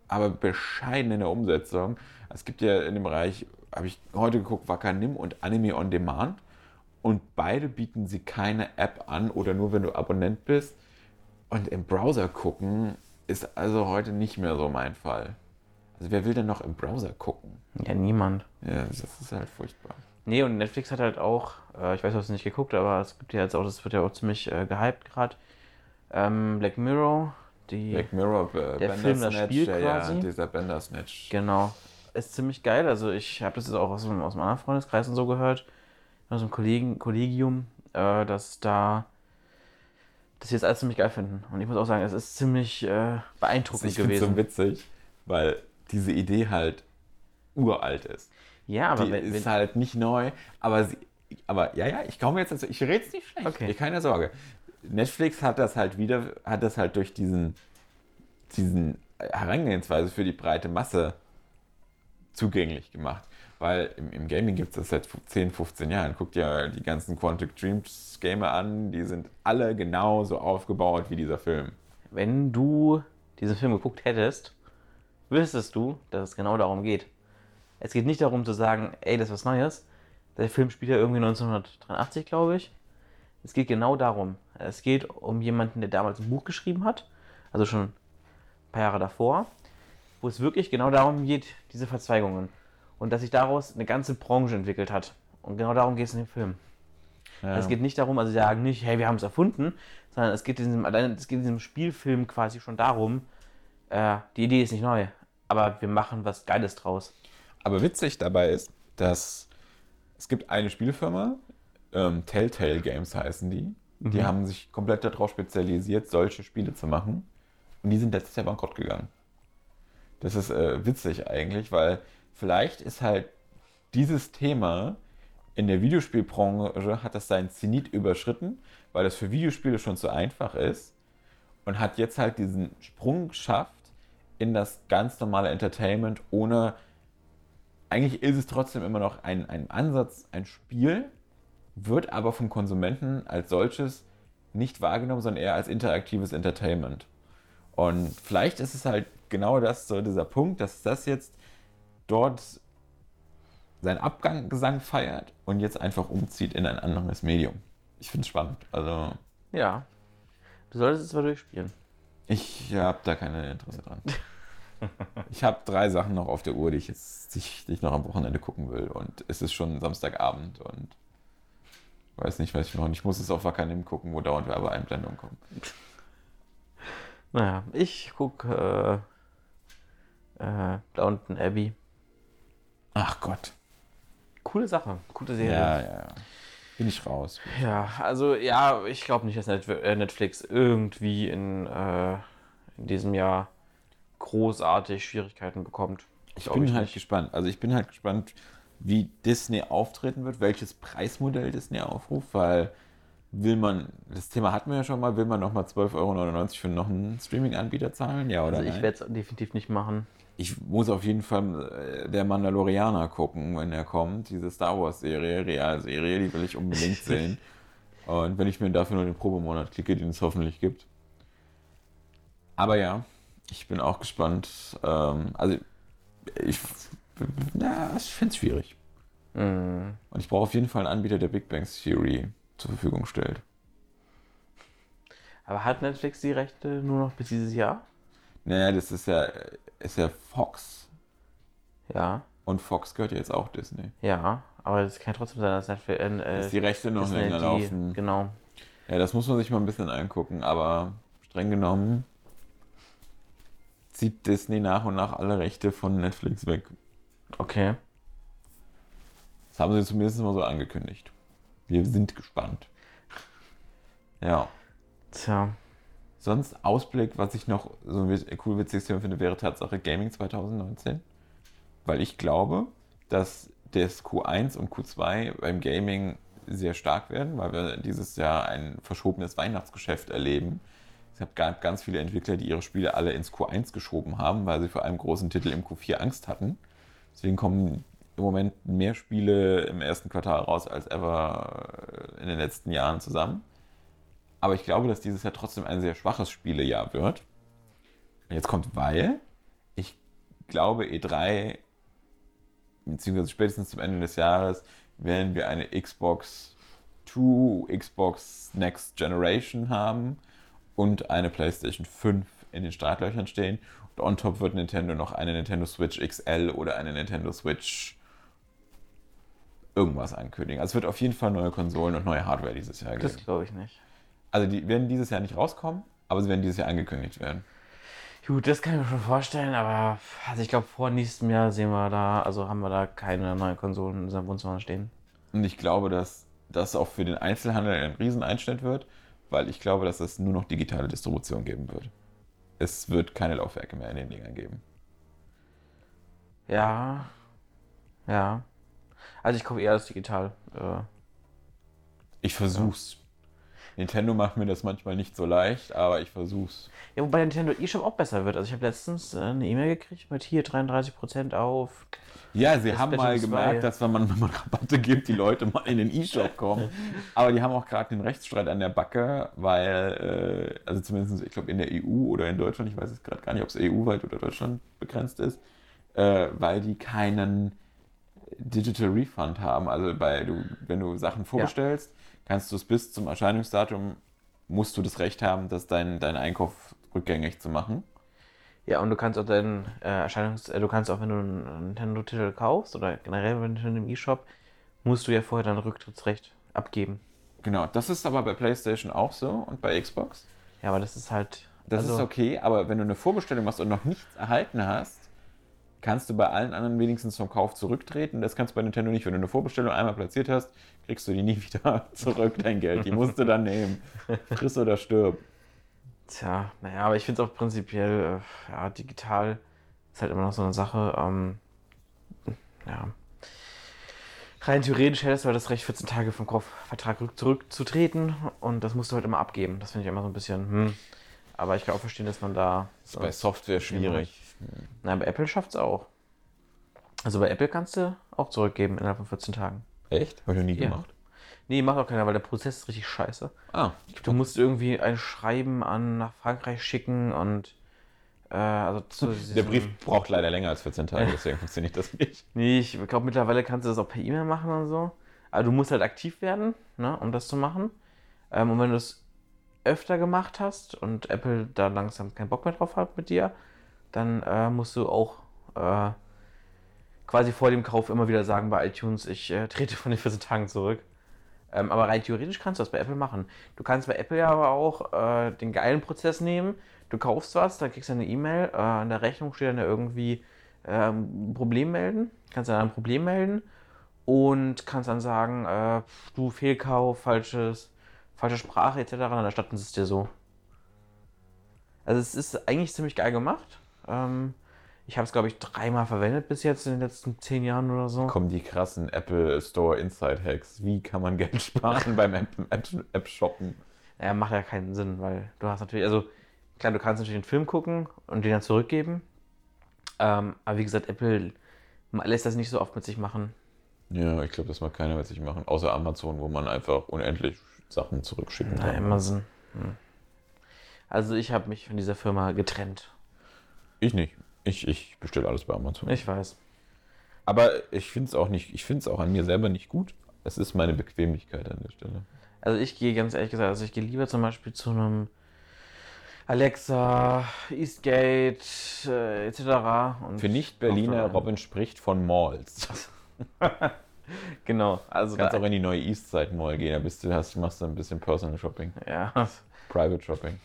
aber bescheiden in der Umsetzung. Es gibt ja in dem Bereich, habe ich heute geguckt, Wakanim und Anime on Demand. Und beide bieten sie keine App an oder nur wenn du Abonnent bist. Und im Browser gucken ist also heute nicht mehr so mein Fall. Also wer will denn noch im Browser gucken? Ja, niemand. Ja, das ist halt furchtbar. Nee, und Netflix hat halt auch, äh, ich weiß, du hast es nicht geguckt, aber es gibt ja jetzt auch, das wird ja auch ziemlich äh, gehypt gerade. Ähm, Black Mirror, die. Black Mirror, äh, Der Film, das Spiel ja, ja, quasi. dieser Bandersnatch. Genau. Ist ziemlich geil. Also ich habe das jetzt auch aus, aus einem anderen Freundeskreis und so gehört, aus einem Kollegen, Kollegium, äh, dass da dass sie das alles ziemlich geil finden. Und ich muss auch sagen, es ist ziemlich äh, beeindruckend Ich finde es gewesen. so witzig, weil diese Idee halt uralt ist. ja, aber die wenn, ist wenn, halt nicht neu, aber sie, aber ja, ja, ich komme jetzt dazu, ich rede es nicht schlecht, Okay. keine Sorge. Netflix hat das halt wieder, hat das halt durch diesen, diesen Herangehensweise für die breite Masse zugänglich gemacht. Weil im, im Gaming gibt es das seit 10, 15 Jahren. Guckt ja die ganzen Quantic Dreams Gamer an, die sind alle genauso aufgebaut wie dieser Film. wenn du diesen Film geguckt hättest, wüsstest du, dass es genau darum geht. Es geht nicht darum zu sagen, ey, das ist was Neues. Der Film spielt ja irgendwie 1983, glaube ich. Es geht genau darum. Es geht um jemanden, der damals ein Buch geschrieben hat, also schon ein paar Jahre davor, wo es wirklich genau darum geht, diese Verzweigungen. Und dass sich daraus eine ganze Branche entwickelt hat. Und genau darum geht es in dem Film. Ja. Es geht nicht darum, also sie sagen nicht, hey, wir haben es erfunden, sondern es geht in diesem, es geht in diesem Spielfilm quasi schon darum, äh, die Idee ist nicht neu, aber wir machen was Geiles draus. Aber witzig dabei ist, dass es gibt eine Spielfirma, ähm, Telltale Games heißen die. Die Mhm. haben sich komplett darauf spezialisiert, solche Spiele zu machen. Und die sind letztes Jahr bankrott gegangen. Das ist äh, witzig eigentlich, weil vielleicht ist halt dieses Thema in der Videospielbranche hat das seinen Zenit überschritten, weil das für Videospiele schon zu einfach ist und hat jetzt halt diesen Sprung geschafft in das ganz normale Entertainment ohne eigentlich ist es trotzdem immer noch ein, ein Ansatz, ein Spiel, wird aber vom Konsumenten als solches nicht wahrgenommen, sondern eher als interaktives Entertainment. Und vielleicht ist es halt genau das, so dieser Punkt, dass das jetzt dort seinen Abgesang feiert und jetzt einfach umzieht in ein anderes Medium. Ich finde es spannend. Also, Ja. Du solltest es mal durchspielen. Ich habe da keine Interesse dran. Ich habe drei Sachen noch auf der Uhr, die ich jetzt die ich, die ich noch am Wochenende gucken will. Und es ist schon Samstagabend und weiß nicht, was ich noch. Ich muss es auf Wakanim gucken, wo dauernd Werbeeinblendungen kommen. Naja, ich gucke äh, äh, Downton Abbey. Ach Gott. Coole Sache, gute Serie. Ja, ja, ja. Bin ich raus. Ja, also ja, ich glaube nicht, dass äh, Netflix irgendwie in, äh, in diesem Jahr großartig Schwierigkeiten bekommt. Ich bin halt nicht. gespannt. Also ich bin halt gespannt, wie Disney auftreten wird, welches Preismodell Disney aufruft, weil will man, das Thema hatten wir ja schon mal, will man nochmal 12,99 Euro für noch einen Streaming-Anbieter zahlen? Ja oder Also ich werde es definitiv nicht machen. Ich muss auf jeden Fall äh, der Mandalorianer gucken, wenn er kommt. Diese Star Wars-Serie, Realserie, die will ich unbedingt sehen. Und wenn ich mir dafür nur den Probemonat klicke, den es hoffentlich gibt. Aber ja, ich bin auch gespannt. Ähm, also, ich, na, ich finde es schwierig. Mm. Und ich brauche auf jeden Fall einen Anbieter, der Big Bang Theory zur Verfügung stellt. Aber hat Netflix die Rechte nur noch bis dieses Jahr? Naja, das ist ja, ist ja Fox. Ja, Und Fox gehört ja jetzt auch Disney. ja. Aber es kann trotzdem sein, dass Netflix. Äh, Dass die Rechte noch Disney länger laufen. Genau. Ja, das muss man sich mal ein bisschen angucken, aber streng genommen zieht Disney nach und nach alle Rechte von Netflix weg. Okay. Das haben sie zumindest mal so angekündigt. Wir sind gespannt. Ja. Tja. Sonst Ausblick, was ich noch so ein cool witziges Thema finde, wäre Tatsache Gaming 2019. Weil ich glaube, dass das Q1 und Q2 beim Gaming sehr stark werden, weil wir dieses Jahr ein verschobenes Weihnachtsgeschäft erleben. Es gab ganz viele Entwickler, die ihre Spiele alle ins Q1 geschoben haben, weil sie vor einem großen Titel im Q4 Angst hatten. Deswegen kommen im Moment mehr Spiele im ersten Quartal raus als ever in den letzten Jahren zusammen. Aber ich glaube, dass dieses Jahr trotzdem ein sehr schwaches Spielejahr wird. Und jetzt kommt weil. Ich glaube, E3, beziehungsweise spätestens zum Ende des Jahres, werden wir eine Xbox 2, Xbox Next Generation haben und eine PlayStation 5 in den Startlöchern stehen. Und on top wird Nintendo noch eine Nintendo Switch XL oder eine Nintendo Switch irgendwas ankündigen. Also es wird auf jeden Fall neue Konsolen und neue Hardware dieses Jahr geben. Das glaube ich nicht. Also die werden dieses Jahr nicht rauskommen, aber sie werden dieses Jahr angekündigt werden. Gut, das kann ich mir schon vorstellen, aber also ich glaube, vor nächstem Jahr sehen wir da, also haben wir da keine neuen Konsolen in unserem Wohnzimmer stehen. Und ich glaube, dass das auch für den Einzelhandel ein Rieseneinschnitt wird, weil ich glaube, dass es nur noch digitale Distribution geben wird. Es wird keine Laufwerke mehr in den Dingern geben. Ja. Ja. Also ich kaufe eher das digital. Äh, Ich versuch's. Nintendo macht mir das manchmal nicht so leicht, aber ich versuch's. Ja, wobei Nintendo eShop auch besser wird. Also ich habe letztens äh, eine E-Mail gekriegt mit hier 33% auf. Ja, sie haben mal 2. gemerkt, dass wenn man, wenn man Rabatte gibt, die Leute mal in den E-Shop kommen. Aber die haben auch gerade den Rechtsstreit an der Backe, weil, äh, also zumindest, ich glaube, in der EU oder in Deutschland, ich weiß es gerade gar nicht, ob es EU-weit oder Deutschland begrenzt ist, äh, weil die keinen Digital Refund haben. Also bei, du, wenn du Sachen vorbestellst, kannst du es bis zum Erscheinungsdatum, musst du das Recht haben, dass dein, dein Einkauf rückgängig zu machen. Ja, und du kannst auch deinen äh, Erscheinungs... Äh, du kannst auch, wenn du einen Nintendo-Titel kaufst oder generell wenn du im eShop, musst du ja vorher dein Rücktrittsrecht abgeben. Genau, das ist aber bei PlayStation auch so und bei Xbox. Ja, aber das ist halt... Das also, ist okay, aber wenn du eine Vorbestellung machst und noch nichts erhalten hast, kannst du bei allen anderen wenigstens vom Kauf zurücktreten. Das kannst du bei Nintendo nicht. Wenn du eine Vorbestellung einmal platziert hast, kriegst du die nie wieder zurück, dein Geld. Die musst du dann nehmen. Friss oder stirb. Tja, naja, aber ich finde es auch prinzipiell, äh, ja, digital ist halt immer noch so eine Sache. Ähm, ja. Rein theoretisch hättest du halt das Recht, 14 Tage vom Kaufvertrag rück- zurückzutreten und das musst du halt immer abgeben. Das finde ich immer so ein bisschen, hm. Aber ich kann auch verstehen, dass man da. Das ist bei Software schwierig. Nein, bei Apple schafft es auch. Also bei Apple kannst du auch zurückgeben innerhalb von 14 Tagen. Echt? Habe ich noch nie Ja. gemacht. Nee, macht auch keiner, weil der Prozess ist richtig scheiße. Ah, Du musst irgendwie ein Schreiben an nach Frankreich schicken und äh, also zu der Brief braucht leider länger als 14 Tage, deswegen funktioniert das nicht. Nee, ich glaube mittlerweile kannst du das auch per E-Mail machen und so. Aber du musst halt aktiv werden, ne, um das zu machen. Ähm, und wenn du es öfter gemacht hast und Apple da langsam keinen Bock mehr drauf hat mit dir, dann äh, musst du auch äh, quasi vor dem Kauf immer wieder sagen bei iTunes, ich äh, trete von den 14 Tagen zurück. Ähm, aber rein theoretisch kannst du das bei Apple machen. Du kannst bei Apple ja aber auch äh, den geilen Prozess nehmen. Du kaufst was, dann kriegst du eine E-Mail, äh, in der Rechnung steht dann irgendwie ähm, ein Problem melden. Kannst dann ein Problem melden und kannst dann sagen, äh, du Fehlkauf, falsches, falsche Sprache etc. Dann erstatten sie es dir so. Also es ist eigentlich ziemlich geil gemacht. Ähm, ich habe es, glaube ich, dreimal verwendet bis jetzt in den letzten zehn Jahren oder so. Kommen die krassen Apple Store Inside Hacks. Wie kann man Geld sparen beim App-Shoppen? Ja, macht ja keinen Sinn, weil du hast natürlich, also klar, du kannst natürlich den Film gucken und den dann zurückgeben. Ähm, aber wie gesagt, Apple lässt das nicht so oft mit sich machen. Ja, ich glaube, das mag keiner mit sich machen, außer Amazon, wo man einfach unendlich Sachen zurückschicken Na, kann. Amazon. Hm. Also ich habe mich von dieser Firma getrennt. Ich nicht. Ich, ich bestelle alles bei Amazon. Ich weiß. Aber ich finde es auch nicht, ich finde es auch an mir selber nicht gut. Es ist meine Bequemlichkeit an der Stelle. Also ich gehe ganz ehrlich gesagt, also ich gehe lieber zum Beispiel zu einem Alexa, Eastgate, äh, etc. Für Nicht-Berliner, Robin spricht von Malls. Genau, also Du kannst auch in die neue Eastside Mall gehen, da bist du, hast, machst du ein bisschen Personal Shopping, ja, Private Shopping.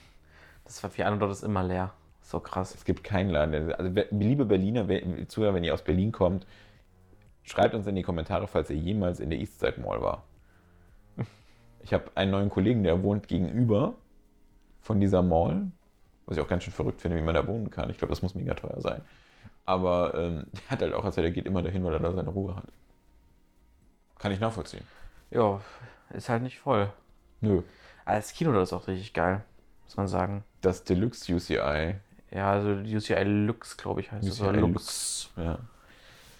das Papier dort ist immer leer. So krass. Es gibt keinen Laden. der- Also, liebe Berliner, Zuhörer, wenn ihr aus Berlin kommt, schreibt uns in die Kommentare, falls ihr jemals in der Eastside Mall war. Ich habe einen neuen Kollegen, der wohnt gegenüber von dieser Mall, was ich auch ganz schön verrückt finde, wie man da wohnen kann. Ich glaube, das muss mega teuer sein. Aber ähm, der hat halt auch erzählt, er geht immer dahin, weil er da seine Ruhe hat. Kann ich nachvollziehen. Ja, ist halt nicht voll. Nö. Aber das Kino dort ist auch richtig geil, muss man sagen. Das Deluxe UCI. Ja, also die UCI Lux, glaube ich, heißt. UCI Oder Lux. Ja.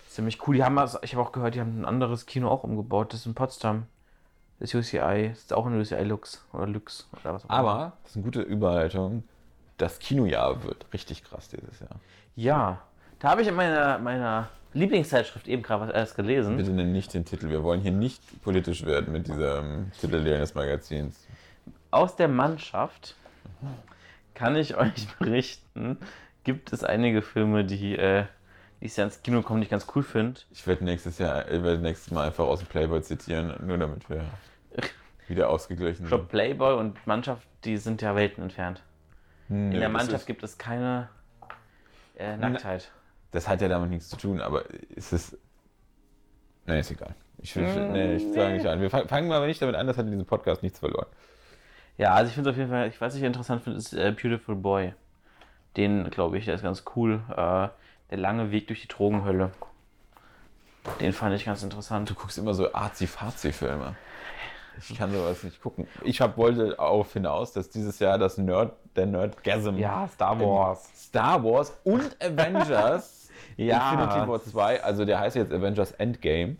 Ziemlich cool. Die haben das, ich habe auch gehört, die haben ein anderes Kino auch umgebaut. Das ist in Potsdam. Das UCI. Das ist auch ein UCI Lux. Oder Lux. Oder was auch immer. Aber, das ist eine gute Überleitung, das Kinojahr wird richtig krass dieses Jahr. Ja. Da habe ich in meiner, meiner Lieblingszeitschrift eben gerade was erst gelesen. Bitte nenn nicht den Titel. Wir wollen hier nicht politisch werden mit diesem Titel des Magazins. Aus der Mannschaft kann ich euch berichten, gibt es einige Filme, die, äh, die ich ja ins Kino kommen, die ich ganz cool finde. Ich werde nächstes Jahr, ich werde nächstes Mal einfach aus dem Playboy zitieren, nur damit wir wieder ausgeglichen Ich glaube, sind. Playboy und Mannschaft, die sind ja Welten entfernt. Hm, In der Mannschaft gibt es keine äh, Nacktheit. Das hat ja damit nichts zu tun, aber ist es. Nee, ist egal. Ich will, Mm, nee, ich sage nee. nicht an. Wir fang- fangen mal nicht damit an, das hat in diesem Podcast nichts verloren. Ja, also ich finde es auf jeden Fall, ich weiß, was ich interessant finde, ist äh, Beautiful Boy. Den, glaube ich, der ist ganz cool. Äh, der lange Weg durch die Drogenhölle. Den fand ich ganz interessant. Du guckst immer so Arzi-Fazi-Filme. Ich kann sowas nicht gucken. Ich hab, wollte darauf hinaus, dass dieses Jahr das Nerd, der Nerdgasm Ja, Star Wars. Star Wars und Avengers Ja. Infinity War 2, also der heißt jetzt Avengers Endgame.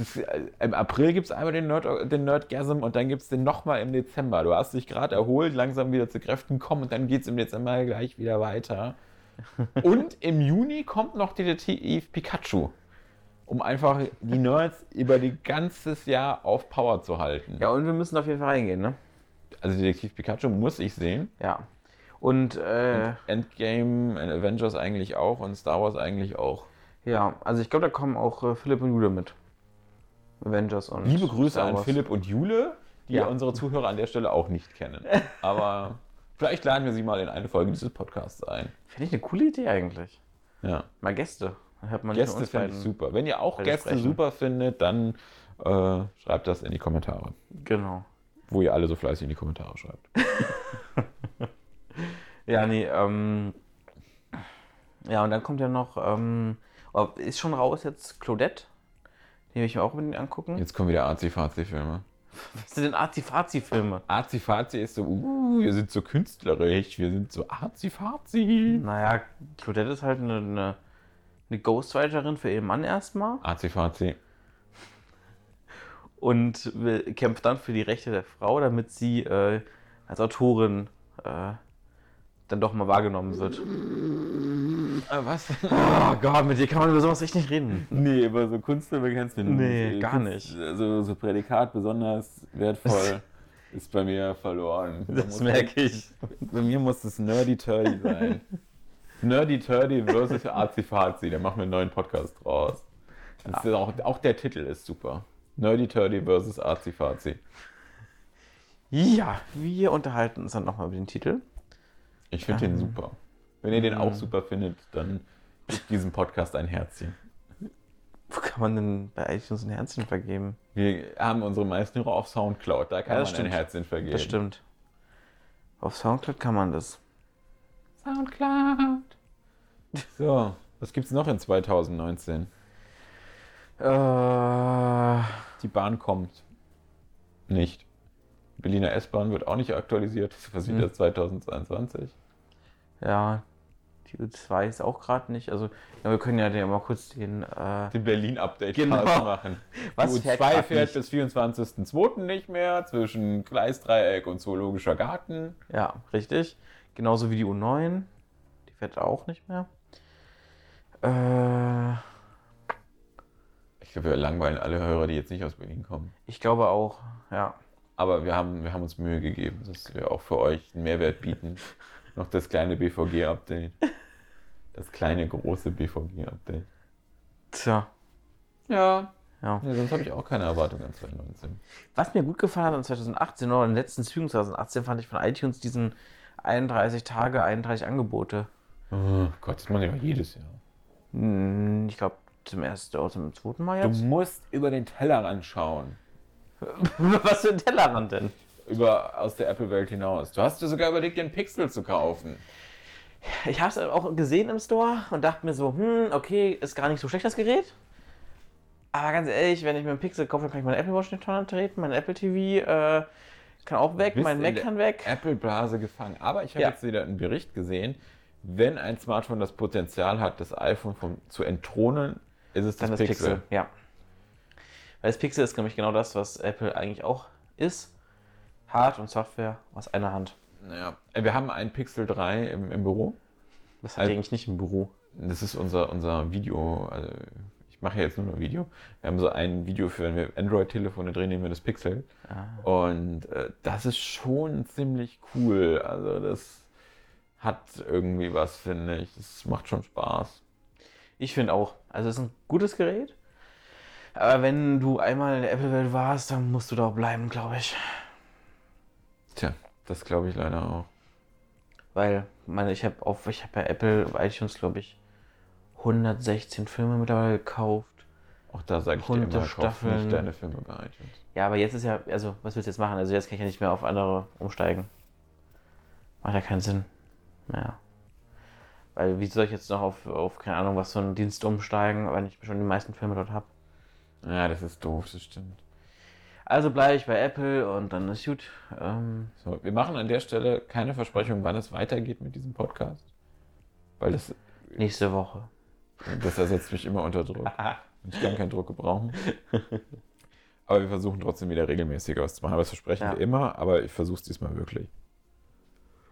Das, äh, Im April gibt es einmal den, Nerd, den Nerdgasm und dann gibt es den nochmal im Dezember. Du hast dich gerade erholt, langsam wieder zu Kräften kommen und dann geht es im Dezember gleich wieder weiter. und im Juni kommt noch Detektiv Pikachu, um einfach die Nerds über die ganzes Jahr auf Power zu halten. Ja, und wir müssen auf jeden Fall reingehen, ne? Also Detektiv Pikachu muss ich sehen. Ja. Und, äh, Endgame, Avengers eigentlich auch und Star Wars eigentlich auch. ja, also ich glaube, da kommen auch äh, Philipp und Jude mit. Avengers und. Liebe Grüße an. Philipp und Jule, die Ja. unsere Zuhörer an der Stelle auch nicht kennen. Aber vielleicht laden wir sie mal in eine Folge dieses Podcasts ein. Finde ich eine coole Idee eigentlich. Ja. Mal Gäste. Hört man Gäste finde ich super. Wenn ihr auch Gäste sprechen. super findet, dann äh, schreibt das in die Kommentare. Genau. Wo ihr alle so fleißig in die Kommentare schreibt. Ja, nee, ähm. Ja, und dann kommt ja noch, ähm, oh, ist schon raus jetzt Claudette. Den will ich mir auch unbedingt angucken. Jetzt kommen wieder Azi-Fazi-Filme. Was sind denn Azi-Fazi-Filme? Azi-Fazi ist so, uh, wir sind so künstlerisch, wir sind so Azi-Fazi. Naja, Claudette ist halt eine, eine, eine Ghostwriterin für ihren Mann erstmal Azi-Fazi. und will, kämpft dann für die Rechte der Frau, damit sie äh, als Autorin äh, dann doch mal wahrgenommen wird. Äh, was? Oh Gott, mit dir kann man über sowas echt nicht reden. Nee, über so Kunstfilme kannst du Nee, gar Kunst- nicht. Also so Prädikat besonders wertvoll. ist bei mir verloren. Da Das merke ich. Bei mir muss es Nerdy Turdy sein. Nerdy Turdy versus Arzi Fazi. Da machen wir einen neuen Podcast draus. Das ist auch, auch der Titel ist super. Nerdy Turdy versus Arzi Fazi. Ja, wir unterhalten uns dann nochmal über den Titel. Ich finde den super. Wenn ihr den auch Mhm. super findet, dann gebt diesem Podcast ein Herzchen. Wo kann man denn bei iTunes ein Herzchen vergeben? Wir haben unsere meisten Hörer auf Soundcloud. Da kann Ja, man ein stimmt. Herzchen vergeben. Das stimmt. Auf Soundcloud kann man das. Soundcloud. So, was gibt's noch in 2019? Äh, Die Bahn kommt. Nicht. Berliner S-Bahn wird auch nicht aktualisiert. Das passiert Hm. erst 2022. ja, die U2 ist auch gerade nicht. Also, ja, wir können ja den mal kurz den. Äh, Den Berlin-Update Genau. machen. Was die fährt U2 grad fährt nicht? bis 24.02. nicht mehr zwischen Gleisdreieck und Zoologischer Garten. ja, richtig. Genauso wie die U9. Die fährt auch nicht mehr. Äh, Ich glaube, wir langweilen alle Hörer, die jetzt nicht aus Berlin kommen. ich glaube auch, ja. Aber wir haben, wir haben uns Mühe gegeben, dass wir auch für euch einen Mehrwert bieten. Noch das kleine BVG-Update. Das kleine, große BVG-Update. Tja, Ja. ja. ja sonst habe ich auch keine Erwartung an 2019. Was mir gut gefallen hat an 2018 oder in den letzten Zügen 2018 fand ich von iTunes diesen 31 Tage, 31 Angebote. Oh Gott, das machen wir ja jedes Jahr. Hm, Ich glaube zum ersten oder zum zweiten Mal Du jetzt. musst über den Tellerrand schauen. Was für ein Tellerrand denn? Über, aus der Apple-Welt hinaus. Du hast dir sogar überlegt, den Pixel zu kaufen. Ich habe es auch gesehen im Store und dachte mir so, hm, okay, ist gar nicht so schlecht das Gerät. Aber ganz ehrlich, wenn ich mir einen Pixel kaufe, dann kann ich meine Apple Watch nicht dran treten, mein Apple TV äh, kann auch weg, mein in Mac kann weg. Apple-Blase gefangen. Aber ich habe Ja. jetzt wieder einen Bericht gesehen, wenn ein Smartphone das Potenzial hat, das iPhone vom, zu entthronen, ist es das, Dann das Pixel. Pixel. ja. Weil das Pixel ist nämlich genau das, was Apple eigentlich auch ist. Hard und Software aus einer Hand. Naja, äh, wir haben ein Pixel 3 im, im Büro. Das hat Also- eigentlich nicht im Büro. Das ist unser, unser Video. Also ich mache ja jetzt nur noch Video. Wir haben so ein Video für, wenn wir Android-Telefone drehen, nehmen wir das Pixel. Ah. Und äh, das ist schon ziemlich cool. Also das hat irgendwie was, finde ich. Das macht schon Spaß. Ich finde auch. Also es ist ein gutes Gerät. Aber wenn du einmal in der Apple-Welt warst, dann musst du da auch bleiben, glaube ich. Tja, das glaube ich leider auch. Weil, meine, ich habe auf, ich habe Apple bei iTunes, glaube ich, 116 Filme mittlerweile gekauft. Auch da sage ich dir immer, Staffeln. nicht deine Filme bei iTunes. Ja, aber jetzt ist ja, also, was willst du jetzt machen? Also jetzt kann ich ja nicht mehr auf andere umsteigen. Macht ja keinen Sinn. Naja. Weil, wie soll ich jetzt noch auf, auf keine Ahnung, was für einen Dienst umsteigen, wenn ich schon die meisten Filme dort habe? Ja, das ist doof, das stimmt. Also bleibe ich bei Apple und dann ist gut. Ähm, So, wir machen an der Stelle keine Versprechung, wann es weitergeht mit diesem Podcast. Weil das, nächste Woche. das ersetzt mich immer unter Druck. Ich kann keinen Druck gebrauchen. Aber wir versuchen trotzdem wieder regelmäßiger was zu machen. Aber das versprechen Ja. wir immer, aber ich versuche es diesmal wirklich.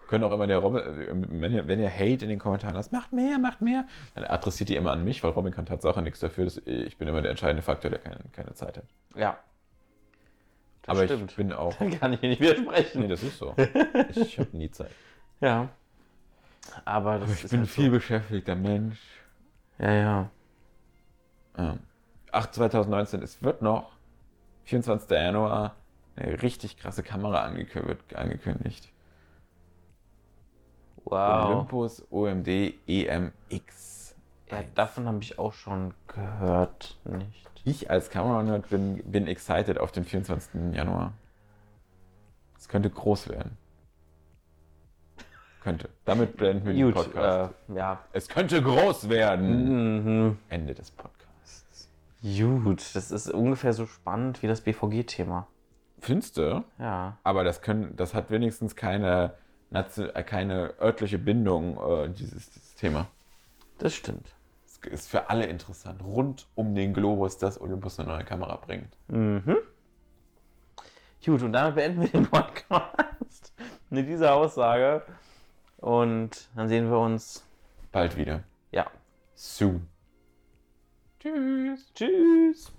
Können auch immer der Robin, wenn ihr, wenn ihr Hate in den Kommentaren lasst, macht mehr, macht mehr, dann adressiert ihr immer an mich, weil Robin kann Tatsache nichts dafür. Dass ich bin immer der entscheidende Faktor, der keine, keine Zeit hat. Ja. Das aber stimmt. ich bin auch. Dann kann ich nicht widersprechen. Nee, das ist so. Ich habe nie Zeit. Ja. Aber das Aber ich bin halt viel beschäftigter Mensch. So. Ja, ja. Ähm, Ach, 2019, es wird noch 24. Januar eine richtig krasse Kamera angekündigt. Wow. Olympus OMD EMX. Ja, davon habe ich auch schon gehört. Nicht. Ich als Kamera-Nerd bin, bin excited auf den 24. Januar. Es könnte groß werden. Könnte. Damit beenden wir den Podcast. äh, ja. Es könnte groß werden. Mhm. Ende des Podcasts. Gut, das ist ungefähr so spannend wie das BVG-Thema. Finster, Ja. aber das, können, das hat wenigstens keine, keine örtliche Bindung, äh, dieses, dieses Thema. Das stimmt. Es ist für alle interessant. Rund um den Globus, dass Olympus eine neue Kamera bringt. Mhm. Gut, und damit beenden wir den Podcast mit dieser Aussage. Und dann sehen wir uns. Bald wieder. Ja. Soon. Tschüss. Tschüss.